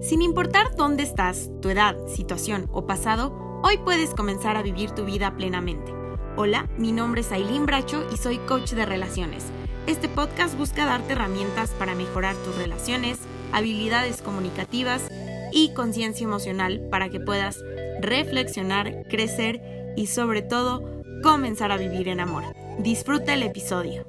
Sin importar dónde estás, tu edad, situación o pasado, hoy puedes comenzar a vivir tu vida plenamente. Hola, mi nombre es Aileen Bracho y soy coach de relaciones. Este podcast busca darte herramientas para mejorar tus relaciones, habilidades comunicativas y conciencia emocional para que puedas reflexionar, crecer y sobre todo comenzar a vivir en amor. Disfruta el episodio.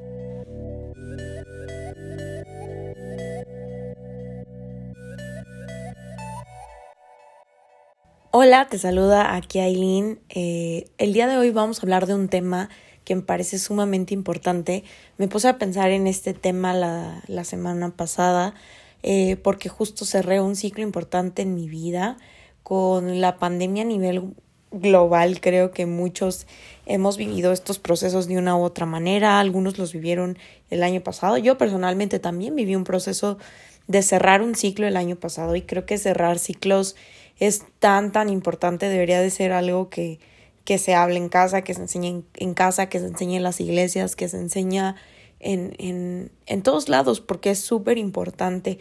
Hola, te saluda aquí Aileen. Eh, el día de hoy vamos a hablar de un tema que me parece sumamente importante. Me puse a pensar en este tema la, semana pasada eh, porque justo cerré un ciclo importante en mi vida con la pandemia a nivel global. Creo que muchos hemos vivido estos procesos de una u otra manera. Algunos los vivieron el año pasado. Yo personalmente también viví un proceso de cerrar un ciclo el año pasado y creo que cerrar ciclos es tan, tan importante, debería de ser algo que, que se hable en casa, que se enseñe en, casa, que se enseñe en las iglesias, que se enseña en, en, en todos lados, porque es súper importante.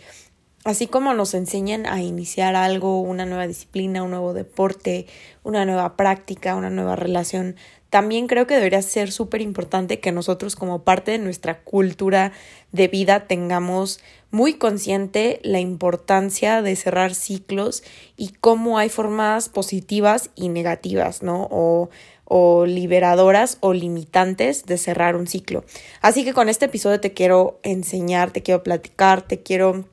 Así como nos enseñan a iniciar algo, una nueva disciplina, un nuevo deporte, una nueva práctica, una nueva relación, también creo que debería ser súper importante que nosotros como parte de nuestra cultura de vida tengamos muy consciente la importancia de cerrar ciclos y cómo hay formas positivas y negativas, ¿no? O, o liberadoras o limitantes de cerrar un ciclo. Así que con este episodio te quiero enseñar, te quiero platicar, te quiero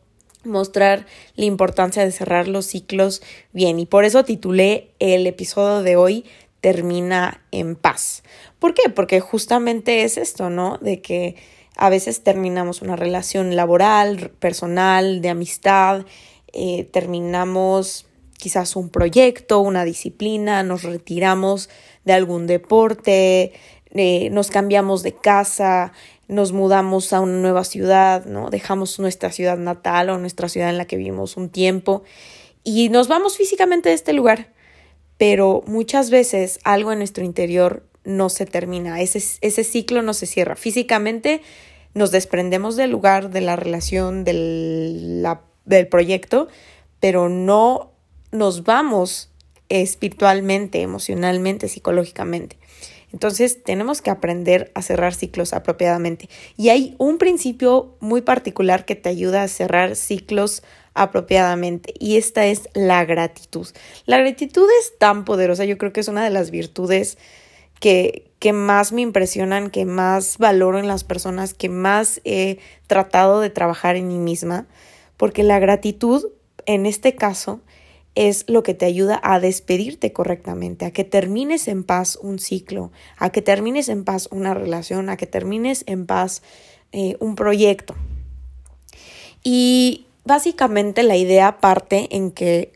mostrar la importancia de cerrar los ciclos bien y por eso titulé el episodio de hoy termina en paz. ¿Por qué? Porque justamente es esto, ¿no? De que a veces terminamos una relación laboral, personal, de amistad, eh, terminamos quizás un proyecto, una disciplina, nos retiramos de algún deporte, eh, nos cambiamos de casa, nos mudamos a una nueva ciudad, ¿no? Dejamos nuestra ciudad natal o nuestra ciudad en la que vivimos un tiempo y nos vamos físicamente de este lugar pero muchas veces algo en nuestro interior no se termina, ese, ese ciclo no se cierra. Físicamente nos desprendemos del lugar, de la relación, del, la, del proyecto, pero no nos vamos espiritualmente, emocionalmente, psicológicamente. Entonces tenemos que aprender a cerrar ciclos apropiadamente. Y hay un principio muy particular que te ayuda a cerrar ciclos apropiadamente y esta es la gratitud. La gratitud es tan poderosa, yo creo que es una de las virtudes que, que más me impresionan, que más valoro en las personas, que más he tratado de trabajar en mí misma, porque la gratitud en este caso es lo que te ayuda a despedirte correctamente, a que termines en paz un ciclo, a que termines en paz una relación, a que termines en paz eh, un proyecto. Y básicamente la idea parte en que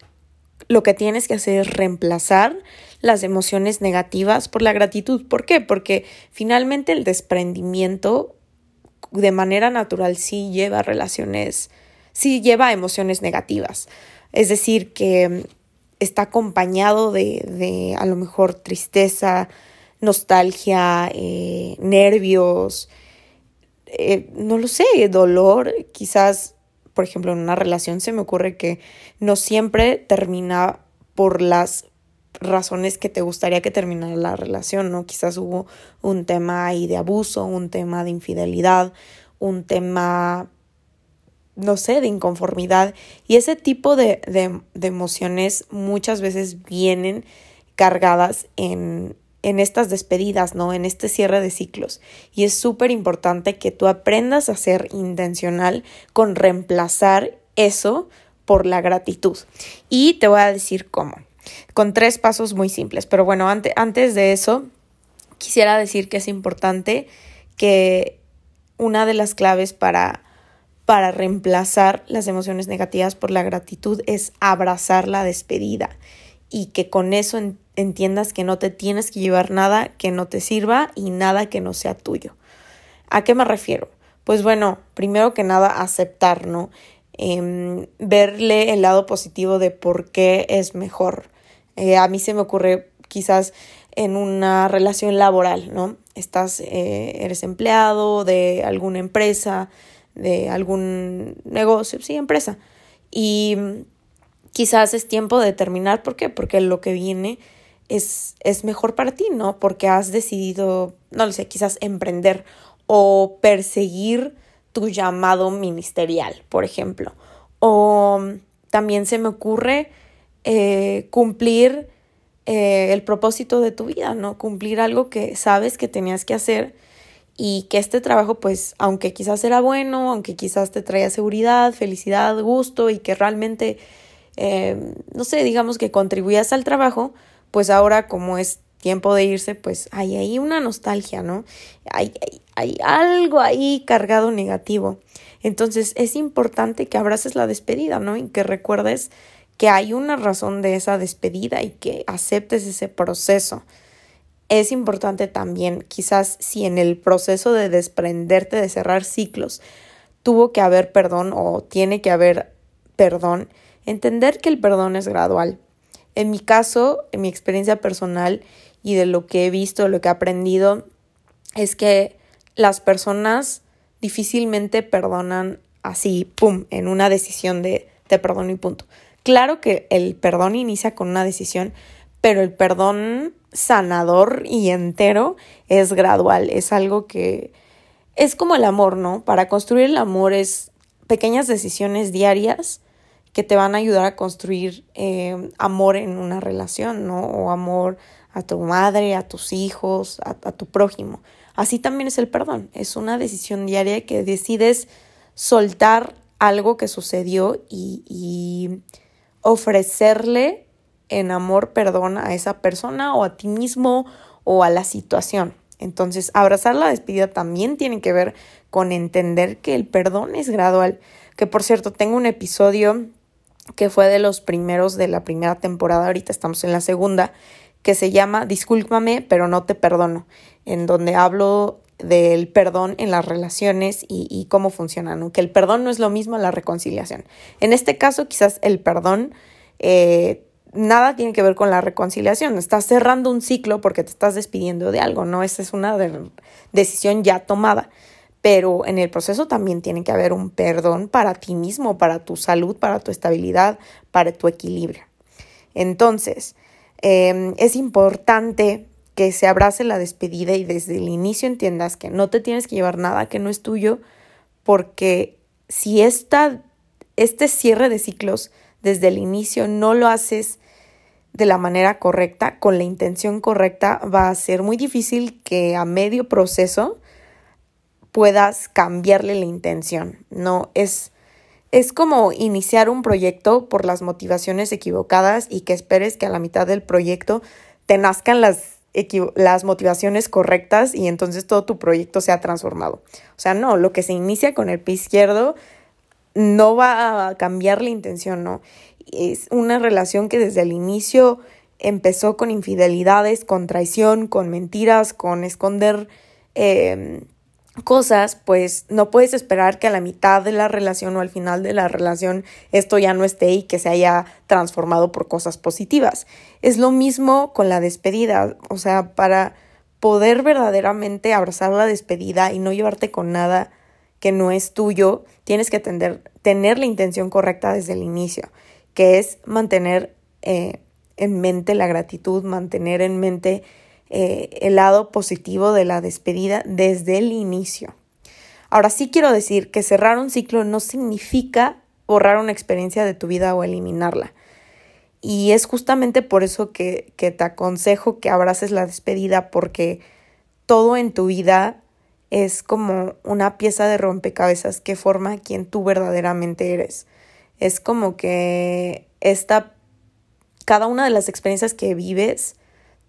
lo que tienes que hacer es reemplazar las emociones negativas por la gratitud. ¿Por qué? Porque finalmente el desprendimiento de manera natural sí lleva relaciones, sí lleva emociones negativas. Es decir, que está acompañado de, de a lo mejor tristeza, nostalgia, eh, nervios, eh, no lo sé, dolor, quizás por ejemplo, en una relación se me ocurre que no siempre termina por las razones que te gustaría que terminara la relación, ¿no? Quizás hubo un tema ahí de abuso, un tema de infidelidad, un tema, no sé, de inconformidad. Y ese tipo de, de, de emociones muchas veces vienen cargadas en, en estas despedidas, ¿no? En este cierre de ciclos. Y es súper importante que tú aprendas a ser intencional con reemplazar eso por la gratitud. Y te voy a decir cómo. Con tres pasos muy simples. Pero bueno, antes de eso, quisiera decir que es importante que una de las claves para, para reemplazar las emociones negativas por la gratitud es abrazar la despedida y que con eso entiendas que no te tienes que llevar nada que no te sirva y nada que no sea tuyo. ¿A qué me refiero? Pues bueno, primero que nada aceptar, ¿no? Em, verle el lado positivo de por qué es mejor. Eh, a mí se me ocurre quizás en una relación laboral, ¿no? Estás, eh, eres empleado de alguna empresa, de algún negocio, sí, empresa. Y quizás es tiempo de terminar. ¿Por qué? Porque lo que viene es, es mejor para ti, ¿no? Porque has decidido, no lo sé, quizás emprender o perseguir tu llamado ministerial, por ejemplo. O también se me ocurre eh, cumplir eh, el propósito de tu vida, ¿no? Cumplir algo que sabes que tenías que hacer y que este trabajo, pues, aunque quizás era bueno, aunque quizás te traía seguridad, felicidad, gusto y que realmente, eh, no sé, digamos que contribuías al trabajo, pues ahora como es tiempo de irse, pues hay ahí una nostalgia, ¿no? Hay, hay, algo ahí cargado negativo. Entonces es importante que abraces la despedida, ¿no? Y que recuerdes que hay una razón de esa despedida y que aceptes ese proceso. Es importante también, quizás si en el proceso de desprenderte, de cerrar ciclos, tuvo que haber perdón o tiene que haber perdón, entender que el perdón es gradual en mi caso, en mi experiencia personal y de lo que he visto, lo que he aprendido, es que las personas difícilmente perdonan así, ¡pum!, en una decisión de te perdono y punto. Claro que el perdón inicia con una decisión, pero el perdón sanador y entero es gradual, es algo que es como el amor, ¿no? Para construir el amor es pequeñas decisiones diarias que te van a ayudar a construir eh, amor en una relación, ¿no? O amor a tu madre, a tus hijos, a, tu prójimo. Así también es el perdón. Es una decisión diaria que decides soltar algo que sucedió y, y ofrecerle en amor perdón a esa persona o a ti mismo o a la situación. Entonces, abrazar la despedida también tiene que ver con entender que el perdón es gradual. Que por cierto, tengo un episodio que fue de los primeros de la primera temporada, ahorita estamos en la segunda, que se llama Discúlpame, pero no te perdono, en donde hablo del perdón en las relaciones y, cómo funcionan, que el perdón no es lo mismo a la reconciliación. En este caso, quizás el perdón eh, nada tiene que ver con la reconciliación, estás cerrando un ciclo porque te estás despidiendo de algo, ¿no? Esa es una decisión ya tomada pero en el proceso también tiene que haber un perdón para ti mismo, para tu salud, para tu estabilidad, para tu equilibrio. Entonces, em, es importante que se abrace la despedida y desde el inicio entiendas que no te tienes que llevar nada que no es tuyo, porque si esta, este cierre de ciclos desde el inicio no lo haces de la manera correcta, con la intención correcta, va a ser muy difícil que a medio proceso puedas cambiarle la intención. No es es como iniciar un proyecto por las motivaciones equivocadas y que esperes que a la mitad del proyecto te nazcan las, las motivaciones correctas y entonces todo tu proyecto sea transformado. O sea, no, lo que se inicia con el pie izquierdo no va a cambiar la intención, no. Es una relación que desde el inicio empezó con infidelidades, con traición, con mentiras, con esconder eh, cosas, pues no puedes esperar que a la mitad de la relación o al final de la relación esto ya no esté y que se haya transformado por cosas positivas. Es lo mismo con la despedida, o sea, para poder verdaderamente abrazar la despedida y no llevarte con nada que no es tuyo, tienes que tener, la intención correcta desde el inicio, que es mantener eh, en mente la gratitud, mantener en mente eh, el lado positivo de la despedida desde el inicio. Ahora sí quiero decir que cerrar un ciclo no significa borrar una experiencia de tu vida o eliminarla. Y es justamente por eso que, te aconsejo que abraces la despedida porque todo en tu vida es como una pieza de rompecabezas que forma quien tú verdaderamente eres. Es como que esta, cada una de las experiencias que vives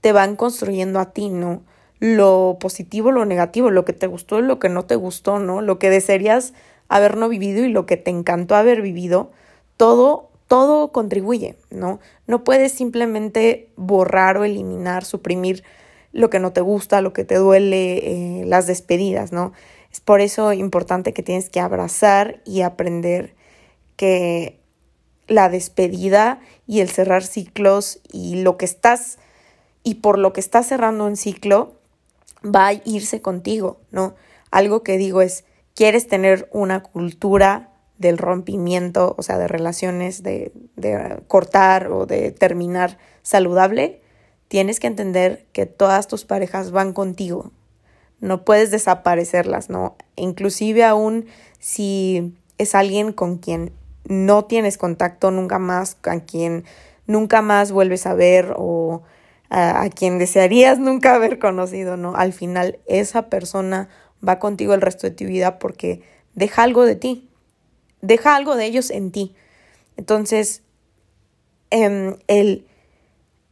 te van construyendo a ti, ¿no? Lo positivo, lo negativo, lo que te gustó y lo que no te gustó, ¿no? Lo que desearías haber no vivido y lo que te encantó haber vivido, todo, todo contribuye, ¿no? No puedes simplemente borrar o eliminar, suprimir lo que no te gusta, lo que te duele, eh, las despedidas, ¿no? Es por eso importante que tienes que abrazar y aprender que la despedida y el cerrar ciclos y lo que estás y por lo que está cerrando un ciclo va a irse contigo, ¿no? Algo que digo es, ¿quieres tener una cultura del rompimiento, o sea, de relaciones, de, de cortar o de terminar saludable, tienes que entender que todas tus parejas van contigo. No puedes desaparecerlas, ¿no? Inclusive aún si es alguien con quien no tienes contacto nunca más, con quien nunca más vuelves a ver o a, a, quien desearías nunca haber conocido, ¿no? Al final esa persona va contigo el resto de tu vida porque deja algo de ti, deja algo de ellos en ti. Entonces, eh, el,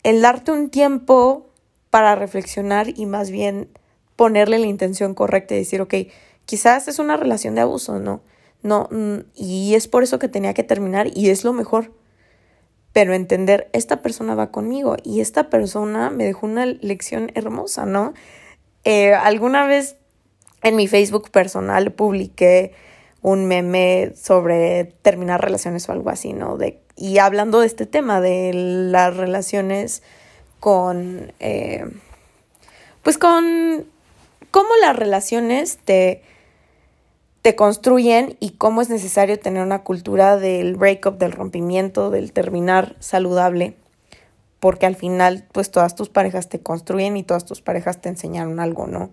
el darte un tiempo para reflexionar y más bien ponerle la intención correcta y decir, ok, quizás es una relación de abuso, ¿no? No, mm, y es por eso que tenía que terminar y es lo mejor. Pero entender, esta persona va conmigo y esta persona me dejó una lección hermosa, ¿no? Eh, alguna vez en mi Facebook personal publiqué un meme sobre terminar relaciones o algo así, ¿no? De, y hablando de este tema, de las relaciones con, eh, pues con cómo las relaciones te, te construyen y cómo es necesario tener una cultura del breakup, del rompimiento, del terminar saludable, porque al final, pues todas tus parejas te construyen y todas tus parejas te enseñaron algo, ¿no?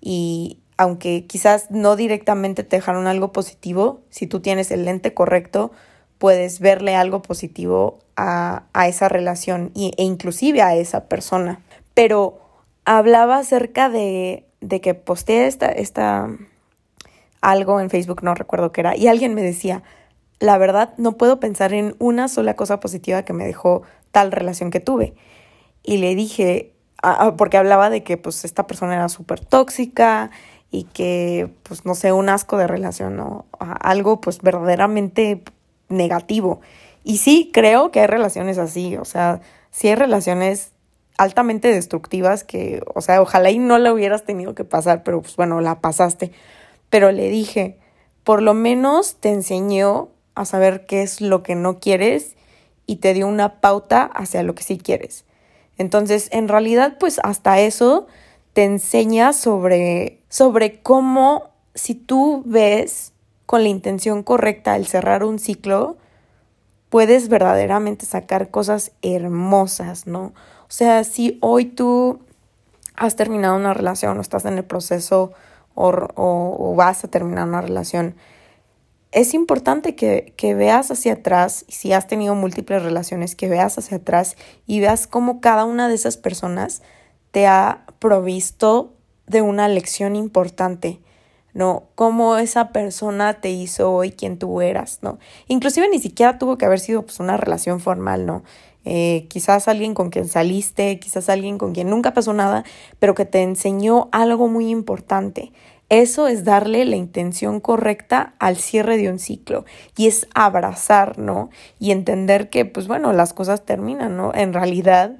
Y aunque quizás no directamente te dejaron algo positivo, si tú tienes el lente correcto, puedes verle algo positivo a, a esa relación e inclusive a esa persona. Pero hablaba acerca de, de que posteé esta, esta, algo en Facebook, no recuerdo qué era, y alguien me decía, la verdad no puedo pensar en una sola cosa positiva que me dejó tal relación que tuve. Y le dije, porque hablaba de que pues esta persona era súper tóxica y que, pues, no sé, un asco de relación o algo, pues, verdaderamente negativo. Y sí, creo que hay relaciones así, o sea, sí hay relaciones altamente destructivas que, o sea, ojalá y no la hubieras tenido que pasar, pero pues bueno, la pasaste. Pero le dije, por lo menos te enseñó a saber qué es lo que no quieres y te dio una pauta hacia lo que sí quieres. Entonces, en realidad, pues hasta eso te enseña sobre, sobre cómo si tú ves con la intención correcta el cerrar un ciclo, puedes verdaderamente sacar cosas hermosas, ¿no? O sea, si hoy tú has terminado una relación o estás en el proceso o, o, vas a terminar una relación, es importante que, que, veas hacia atrás, si has tenido múltiples relaciones, que veas hacia atrás y veas cómo cada una de esas personas te ha provisto de una lección importante, ¿no? Cómo esa persona te hizo hoy quien tú eras, ¿no? Inclusive ni siquiera tuvo que haber sido pues, una relación formal, ¿no? Eh, quizás alguien con quien saliste, quizás alguien con quien nunca pasó nada, pero que te enseñó algo muy importante. Eso es darle la intención correcta al cierre de un ciclo y es abrazar, ¿no? Y entender que, pues bueno, las cosas terminan, ¿no? En realidad,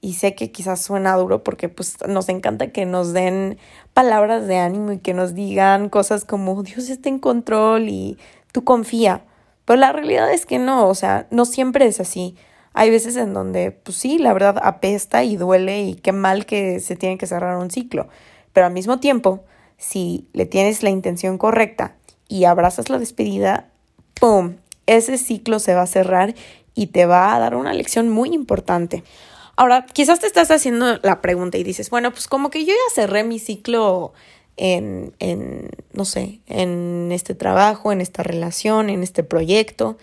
y sé que quizás suena duro porque pues nos encanta que nos den palabras de ánimo y que nos digan cosas como Dios está en control y tú confía. Pero la realidad es que no, o sea, no siempre es así. Hay veces en donde, pues sí, la verdad apesta y duele y qué mal que se tiene que cerrar un ciclo. Pero al mismo tiempo, si le tienes la intención correcta y abrazas la despedida, ¡pum! Ese ciclo se va a cerrar y te va a dar una lección muy importante. Ahora, quizás te estás haciendo la pregunta y dices, bueno, pues como que yo ya cerré mi ciclo en, en, no sé, en este trabajo, en esta relación, en este proyecto,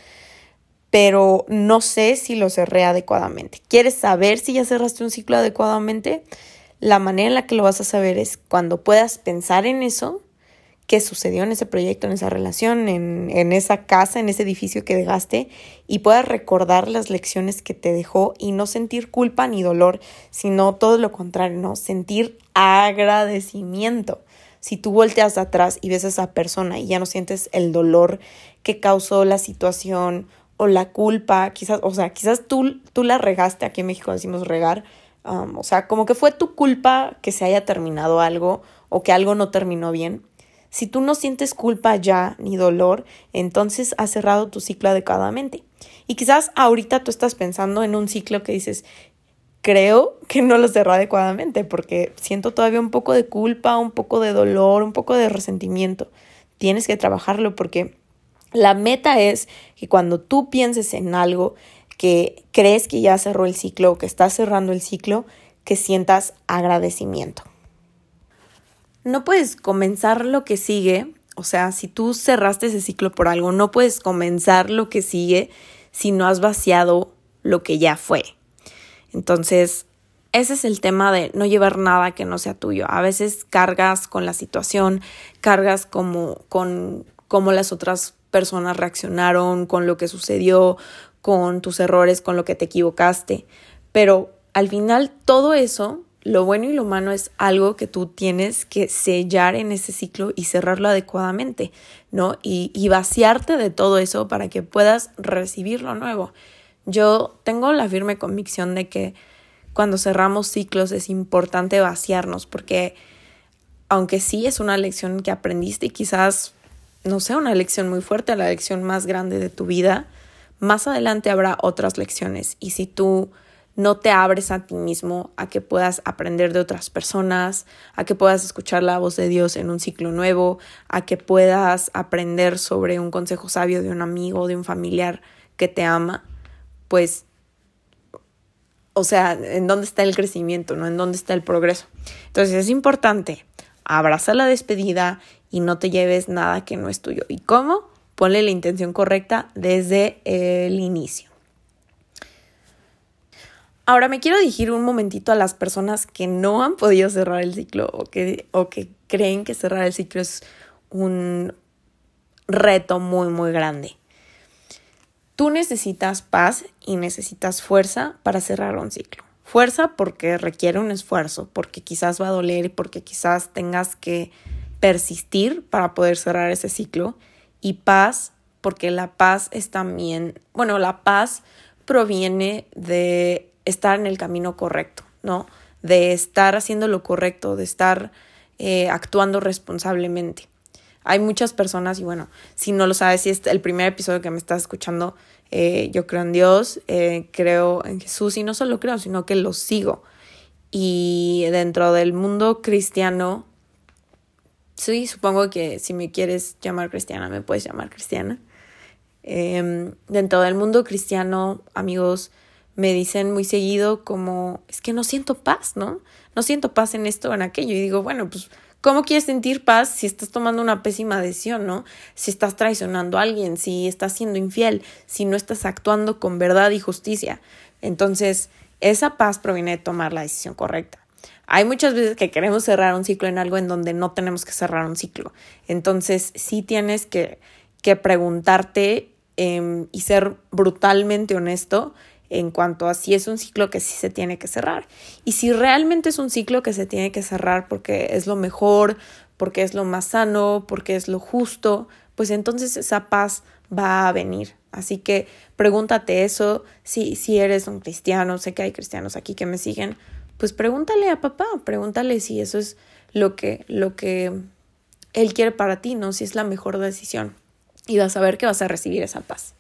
pero no sé si lo cerré adecuadamente. ¿Quieres saber si ya cerraste un ciclo adecuadamente? La manera en la que lo vas a saber es cuando puedas pensar en eso qué sucedió en ese proyecto, en esa relación, en, en, esa casa, en ese edificio que dejaste y puedas recordar las lecciones que te dejó y no sentir culpa ni dolor, sino todo lo contrario, ¿no? Sentir agradecimiento. Si tú volteas atrás y ves a esa persona y ya no sientes el dolor que causó la situación o la culpa, quizás, o sea, quizás tú, tú la regaste, aquí en México decimos regar, um, o sea, como que fue tu culpa que se haya terminado algo o que algo no terminó bien si tú no sientes culpa ya ni dolor, entonces has cerrado tu ciclo adecuadamente. Y quizás ahorita tú estás pensando en un ciclo que dices, creo que no lo cerré adecuadamente porque siento todavía un poco de culpa, un poco de dolor, un poco de resentimiento. Tienes que trabajarlo porque La meta es que cuando tú pienses en algo que crees que ya cerró el ciclo o que está cerrando el ciclo, que sientas agradecimiento. No puedes comenzar lo que sigue, o sea, si tú cerraste ese ciclo por algo, no puedes comenzar lo que sigue si no has vaciado lo que ya fue. Entonces, ese es el tema de no llevar nada que no sea tuyo. A veces cargas con la situación, cargas como con cómo las otras personas reaccionaron, con lo que sucedió, con tus errores, con lo que te equivocaste. Pero al final todo eso, lo bueno y lo malo es algo que tú tienes que sellar en ese ciclo y cerrarlo adecuadamente, ¿no? Y, y vaciarte de todo eso para que puedas recibir lo nuevo. Yo tengo la firme convicción de que cuando cerramos ciclos es importante vaciarnos porque aunque sí es una lección que aprendiste y quizás no sea una lección muy fuerte, la lección más grande de tu vida, más adelante habrá otras lecciones y si tú no te abres a ti mismo a que puedas aprender de otras personas, a que puedas escuchar la voz de Dios en un ciclo nuevo, a que puedas aprender sobre un consejo sabio de un amigo, de un familiar que te ama, pues o sea, en dónde está el crecimiento, ¿no? En dónde está el progreso. Entonces es importante, abraza la despedida y no te lleves nada que no es tuyo. ¿Y cómo? Ponle la intención correcta desde el inicio. Ahora me quiero dirigir un momentito a las personas que no han podido cerrar el ciclo o que, o que creen que cerrar el ciclo es un reto muy, muy grande. Tú necesitas paz y necesitas fuerza para cerrar un ciclo. Fuerza porque requiere un esfuerzo, porque quizás va a doler y porque quizás tengas que persistir para poder cerrar ese ciclo. Y paz porque la paz es también, bueno, la paz proviene de estar en el camino correcto, ¿no? De estar haciendo lo correcto, de estar eh, actuando responsablemente. Hay muchas personas, y bueno, si no lo sabes, si es el primer episodio que me estás escuchando, eh, yo creo en Dios, eh, creo en Jesús, y no solo creo, sino que lo sigo. Y dentro del mundo cristiano, sí, supongo que si me quieres llamar cristiana, me puedes llamar cristiana. Em, dentro del mundo cristiano, amigos, me dicen muy seguido como, es que no siento paz, ¿no? No siento paz en esto o en aquello. Y digo, bueno, pues ¿Cómo quieres sentir paz si estás tomando una pésima decisión, no? Si estás traicionando a alguien, si estás siendo infiel, si no estás actuando con verdad y justicia. Entonces, esa paz proviene de tomar la decisión correcta. Hay muchas veces que queremos cerrar un ciclo en algo en donde no tenemos que cerrar un ciclo. Entonces, sí tienes que, que preguntarte em, y ser brutalmente honesto en cuanto a si es un ciclo que sí se tiene que cerrar. Y si realmente es un ciclo que se tiene que cerrar porque es lo mejor, porque es lo más sano, porque es lo justo, pues entonces esa paz va a venir. Así que pregúntate eso, si, si eres un cristiano, sé que hay cristianos aquí que me siguen, pues pregúntale a papá, pregúntale si eso es lo que, lo que él quiere para ti, ¿no? Si es la mejor decisión. Y vas a ver que vas a recibir esa paz.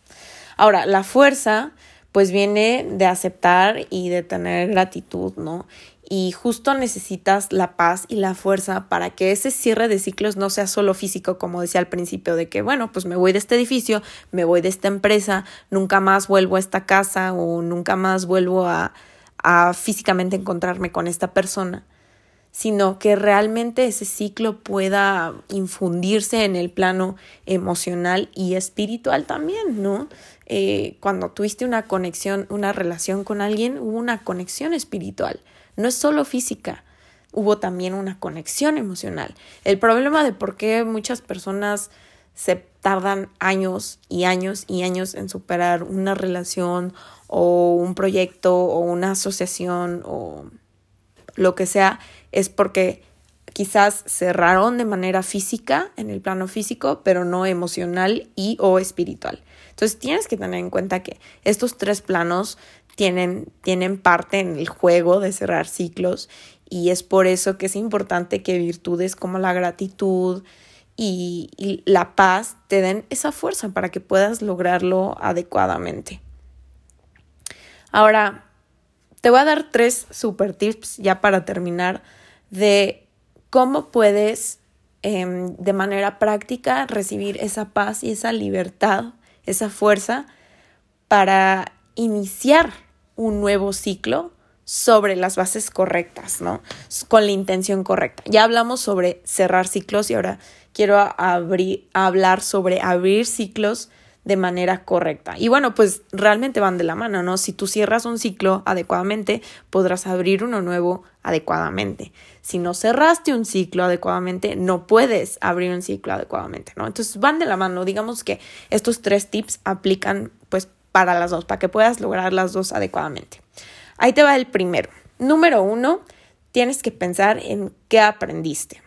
Ahora, la fuerza pues viene de aceptar y de tener gratitud, ¿no? Y justo necesitas la paz y la fuerza para que ese cierre de ciclos no sea solo físico, como decía al principio, de que, bueno, pues me voy de este edificio, me voy de esta empresa, nunca más vuelvo a esta casa o nunca más vuelvo a, a físicamente encontrarme con esta persona sino que realmente ese ciclo pueda infundirse en el plano emocional y espiritual también, ¿no? Eh, cuando tuviste una conexión, una relación con alguien, hubo una conexión espiritual, no es solo física, hubo también una conexión emocional. El problema de por qué muchas personas se tardan años y años y años en superar una relación o un proyecto o una asociación o lo que sea, es porque quizás cerraron de manera física, en el plano físico, pero no emocional y o espiritual. Entonces tienes que tener en cuenta que estos tres planos tienen, tienen parte en el juego de cerrar ciclos y es por eso que es importante que virtudes como la gratitud y, la paz te den esa fuerza para que puedas lograrlo adecuadamente. Ahora, te voy a dar tres super tips ya para terminar de cómo puedes em, de manera práctica recibir esa paz y esa libertad, esa fuerza para iniciar un nuevo ciclo sobre las bases correctas, ¿no? Con la intención correcta. Ya hablamos sobre cerrar ciclos y ahora quiero abrir, hablar sobre abrir ciclos de manera correcta. Y bueno, pues realmente van de la mano, ¿no? Si tú cierras un ciclo adecuadamente, podrás abrir uno nuevo adecuadamente. Si no cerraste un ciclo adecuadamente, no puedes abrir un ciclo adecuadamente, ¿no? Entonces van de la mano. Digamos que estos tres tips aplican pues para las dos, para que puedas lograr las dos adecuadamente. Ahí te va el primero. Número uno, tienes que pensar en qué aprendiste.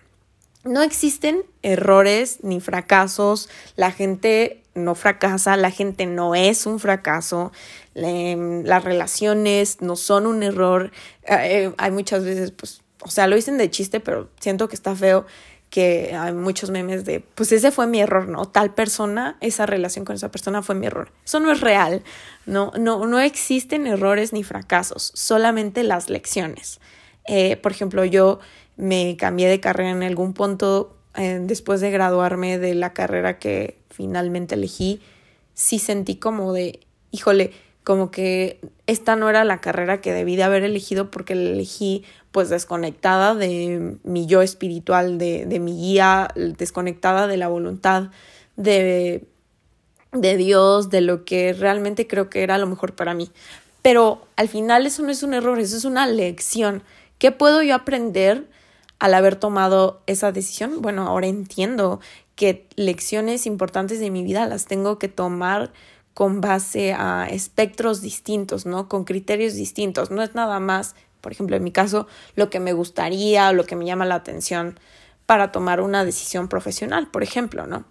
No existen errores ni fracasos. La gente no fracasa, la gente no es un fracaso, las relaciones no son un error. Eh, hay muchas veces, pues, o sea, lo dicen de chiste, pero siento que está feo que hay muchos memes de, pues ese fue mi error, ¿no? Tal persona, esa relación con esa persona fue mi error. Eso no es real, no, no, no existen errores ni fracasos, solamente las lecciones. Eh, por ejemplo, yo me cambié de carrera en algún punto eh, después de graduarme de la carrera que finalmente elegí, sí sentí como de, híjole, como que esta no era la carrera que debí de haber elegido porque la elegí pues desconectada de mi yo espiritual, de, de mi guía, desconectada de la voluntad de, de Dios, de lo que realmente creo que era lo mejor para mí. Pero al final eso no es un error, eso es una lección. ¿Qué puedo yo aprender al haber tomado esa decisión? Bueno, ahora entiendo que lecciones importantes de mi vida las tengo que tomar con base a espectros distintos, ¿no? Con criterios distintos. No es nada más, por ejemplo, en mi caso, lo que me gustaría o lo que me llama la atención para tomar una decisión profesional, por ejemplo, ¿no?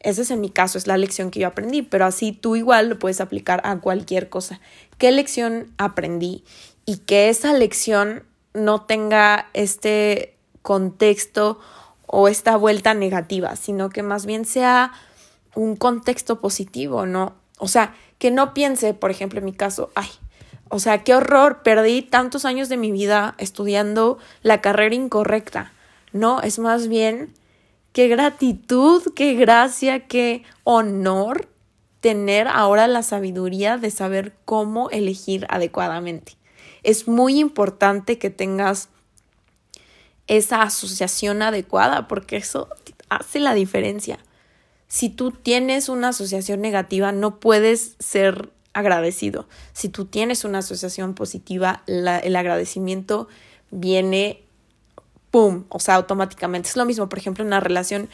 Ese es en mi caso, es la lección que yo aprendí, pero así tú igual lo puedes aplicar a cualquier cosa. ¿Qué lección aprendí? Y que esa lección no tenga este contexto o esta vuelta negativa, sino que más bien sea un contexto positivo, ¿no? O sea, que no piense, por ejemplo, en mi caso, ay, o sea, qué horror, perdí tantos años de mi vida estudiando la carrera incorrecta. No, es más bien qué gratitud, qué gracia, qué honor tener ahora la sabiduría de saber cómo elegir adecuadamente. Es muy importante que tengas esa asociación adecuada porque eso hace la diferencia si tú tienes una asociación negativa, no puedes ser agradecido. Si tú tienes una asociación positiva, el agradecimiento viene, ¡pum!, o sea, automáticamente. Es lo mismo, por ejemplo, en una relación,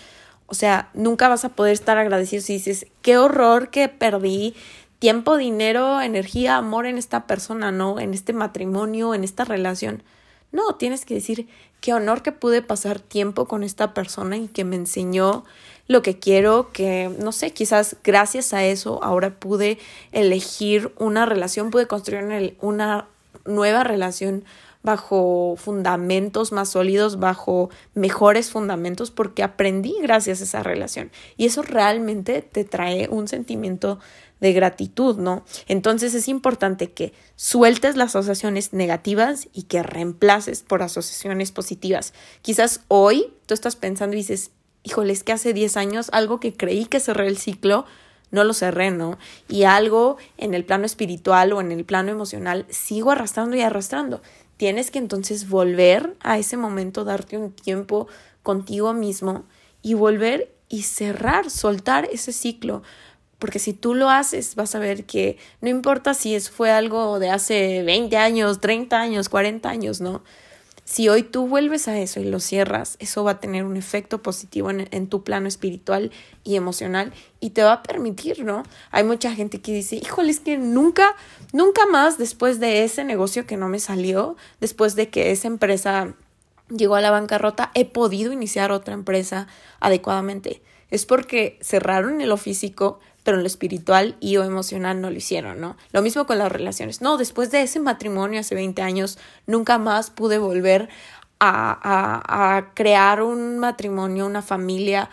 o sea, nunca vas a poder estar agradecido si dices, qué horror que perdí tiempo, dinero, energía, amor en esta persona, ¿no? En este matrimonio, en esta relación. No, tienes que decir, qué honor que pude pasar tiempo con esta persona y que me enseñó lo que quiero, que no sé, quizás gracias a eso ahora pude elegir una relación, pude construir una nueva relación bajo fundamentos más sólidos, bajo mejores fundamentos, porque aprendí gracias a esa relación. Y eso realmente te trae un sentimiento de gratitud, ¿no? Entonces es importante que sueltes las asociaciones negativas y que reemplaces por asociaciones positivas. Quizás hoy tú estás pensando y dices, híjole, es que hace 10 años algo que creí que cerré el ciclo, no lo cerré, ¿no? Y algo en el plano espiritual o en el plano emocional sigo arrastrando y arrastrando. Tienes que entonces volver a ese momento, darte un tiempo contigo mismo y volver y cerrar, soltar ese ciclo. Porque si tú lo haces, vas a ver que no importa si eso fue algo de hace 20 años, 30 años, 40 años, ¿no? Si hoy tú vuelves a eso y lo cierras, eso va a tener un efecto positivo en, tu plano espiritual y emocional y te va a permitir, ¿no? Hay mucha gente que dice, híjole, es que nunca, nunca más después de ese negocio que no me salió, después de que esa empresa llegó a la bancarrota, he podido iniciar otra empresa adecuadamente. Es porque cerraron en lo físico, pero en lo espiritual y o emocional no lo hicieron, ¿no? Lo mismo con las relaciones. No, después de ese matrimonio hace 20 años, nunca más pude volver a, a, a crear un matrimonio, una familia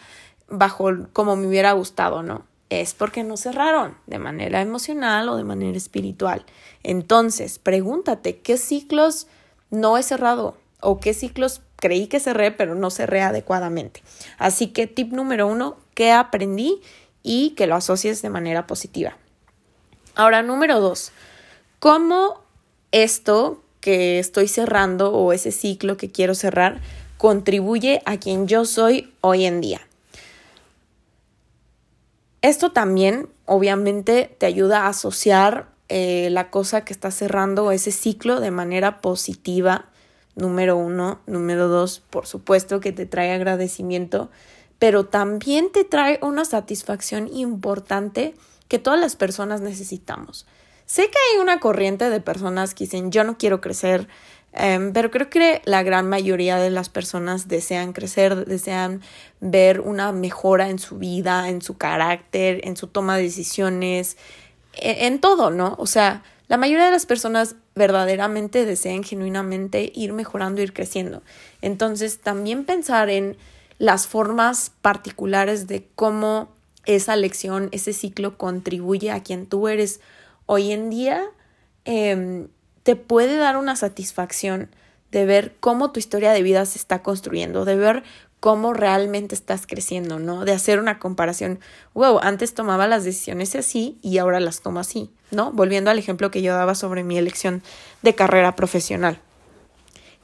bajo como me hubiera gustado, ¿no? Es porque no cerraron de manera emocional o de manera espiritual. Entonces, pregúntate, ¿qué ciclos no he cerrado? o qué ciclos creí que cerré, pero no cerré adecuadamente. Así que tip número uno, ¿qué aprendí? Y que lo asocies de manera positiva. Ahora, número dos, ¿cómo esto que estoy cerrando o ese ciclo que quiero cerrar contribuye a quien yo soy hoy en día? Esto también, obviamente, te ayuda a asociar eh, la cosa que está cerrando ese ciclo de manera positiva número uno. Número dos, por supuesto que te trae agradecimiento, pero también te trae una satisfacción importante que todas las personas necesitamos. Sé que hay una corriente de personas que dicen yo no quiero crecer, em, pero creo que la gran mayoría de las personas desean crecer, desean ver una mejora en su vida, en su carácter, en su toma de decisiones, en, en todo, ¿no? O sea, la mayoría de las personas verdaderamente desean genuinamente ir mejorando, ir creciendo. Entonces, también pensar en las formas particulares de cómo esa lección, ese ciclo contribuye a quien tú eres hoy en día, em, te puede dar una satisfacción de ver cómo tu historia de vida se está construyendo, de ver cómo realmente estás creciendo, ¿no? De hacer una comparación. Wow, antes tomaba las decisiones así y ahora las tomo así, ¿no? Volviendo al ejemplo que yo daba sobre mi elección de carrera profesional.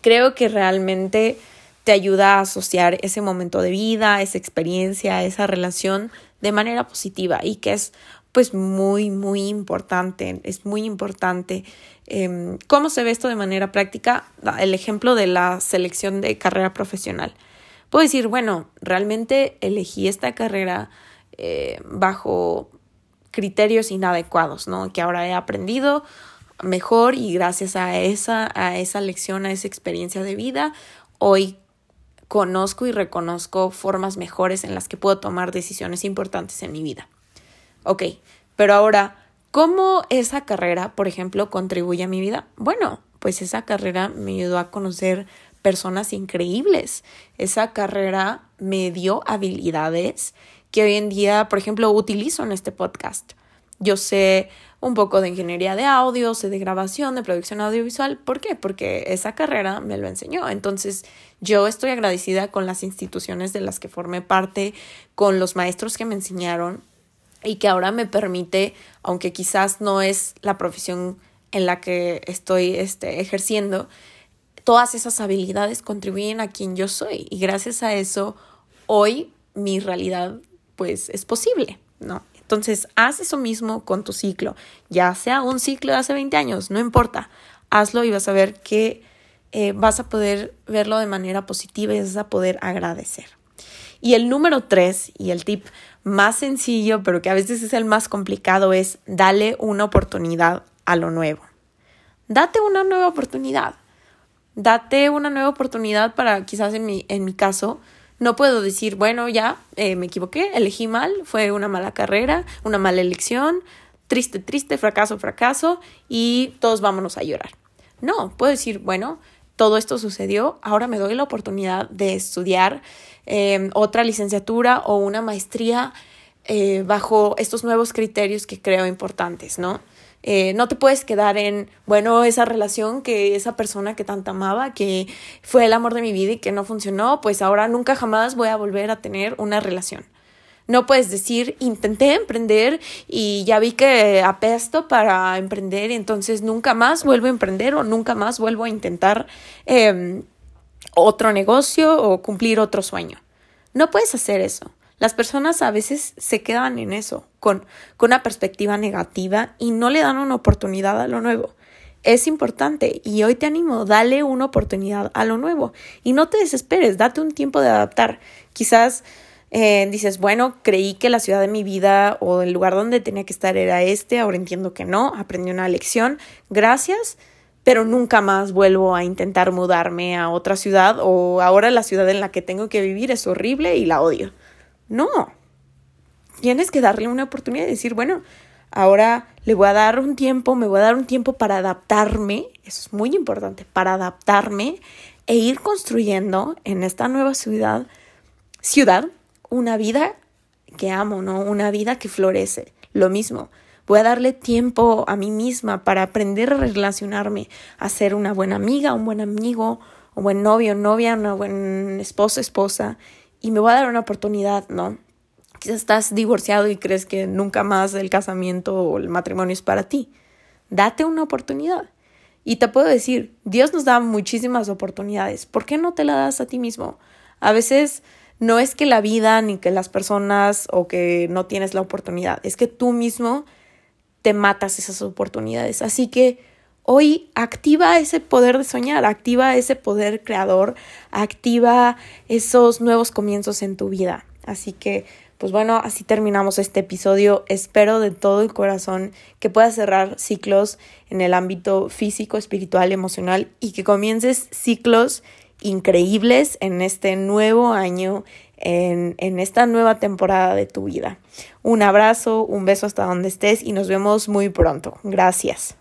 Creo que realmente te ayuda a asociar ese momento de vida, esa experiencia, esa relación de manera positiva y que es pues muy, muy importante, es muy importante. Em, ¿Cómo se ve esto de manera práctica? El ejemplo de la selección de carrera profesional puedo decir, bueno, realmente elegí esta carrera eh, bajo criterios inadecuados, ¿no? Que ahora he aprendido mejor y gracias a esa, a esa lección, a esa experiencia de vida, hoy conozco y reconozco formas mejores en las que puedo tomar decisiones importantes en mi vida. Ok, pero ahora, ¿cómo esa carrera, por ejemplo, contribuye a mi vida? Bueno, pues esa carrera me ayudó a conocer personas increíbles. Esa carrera me dio habilidades que hoy en día, por ejemplo, utilizo en este podcast. Yo sé un poco de ingeniería de audio, sé de grabación, de producción audiovisual. ¿Por qué? Porque esa carrera me lo enseñó. Entonces, yo estoy agradecida con las instituciones de las que formé parte, con los maestros que me enseñaron y que ahora me permite, aunque quizás no es la profesión en la que estoy este, ejerciendo, todas esas habilidades contribuyen a quien yo soy y gracias a eso hoy mi realidad pues es posible, ¿no? Entonces, haz eso mismo con tu ciclo, ya sea un ciclo de hace 20 años, no importa, hazlo y vas a ver que eh, vas a poder verlo de manera positiva y vas a poder agradecer. Y el número tres, y el tip más sencillo, pero que a veces es el más complicado, es dale una oportunidad a lo nuevo. Date una nueva oportunidad date una nueva oportunidad para quizás en mi, en mi caso, no puedo decir, bueno, ya eh, me equivoqué, elegí mal, fue una mala carrera, una mala elección, triste, triste, fracaso, fracaso, y todos vámonos a llorar. No, puedo decir, bueno, todo esto sucedió, ahora me doy la oportunidad de estudiar em, otra licenciatura o una maestría eh, bajo estos nuevos criterios que creo importantes, ¿no? Eh, no te puedes quedar en, bueno, esa relación que esa persona que tanto amaba, que fue el amor de mi vida y que no funcionó, pues ahora nunca jamás voy a volver a tener una relación. No puedes decir, intenté emprender y ya vi que apesto para emprender, entonces nunca más vuelvo a emprender o nunca más vuelvo a intentar em, otro negocio o cumplir otro sueño. No puedes hacer eso. Las personas a veces se quedan en eso, con, con una perspectiva negativa y no le dan una oportunidad a lo nuevo. Es importante y hoy te animo, dale una oportunidad a lo nuevo y no te desesperes, date un tiempo de adaptar. Quizás eh, dices, bueno, creí que la ciudad de mi vida o el lugar donde tenía que estar era este, ahora entiendo que no, aprendí una lección, gracias, pero nunca más vuelvo a intentar mudarme a otra ciudad o ahora la ciudad en la que tengo que vivir es horrible y la odio. No. Tienes que darle una oportunidad de decir, bueno, ahora le voy a dar un tiempo, me voy a dar un tiempo para adaptarme, eso es muy importante, para adaptarme e ir construyendo en esta nueva ciudad, ciudad, una vida que amo, ¿no? Una vida que florece. Lo mismo, voy a darle tiempo a mí misma para aprender a relacionarme, a ser una buena amiga, un buen amigo, un buen novio, novia, una buen esposo, esposa, y me voy a dar una oportunidad, ¿no? Quizás estás divorciado y crees que nunca más el casamiento o el matrimonio es para ti. Date una oportunidad. Y te puedo decir, Dios nos da muchísimas oportunidades. ¿Por qué no te la das a ti mismo? A veces no es que la vida ni que las personas o que no tienes la oportunidad, es que tú mismo te matas esas oportunidades. Así que hoy activa ese poder de soñar, activa ese poder creador, activa esos nuevos comienzos en tu vida. Así que, pues bueno, así terminamos este episodio. Espero de todo el corazón que puedas cerrar ciclos en el ámbito físico, espiritual, emocional y que comiences ciclos increíbles en este nuevo año, en, en, esta nueva temporada de tu vida. Un abrazo, un beso hasta donde estés y nos vemos muy pronto. Gracias.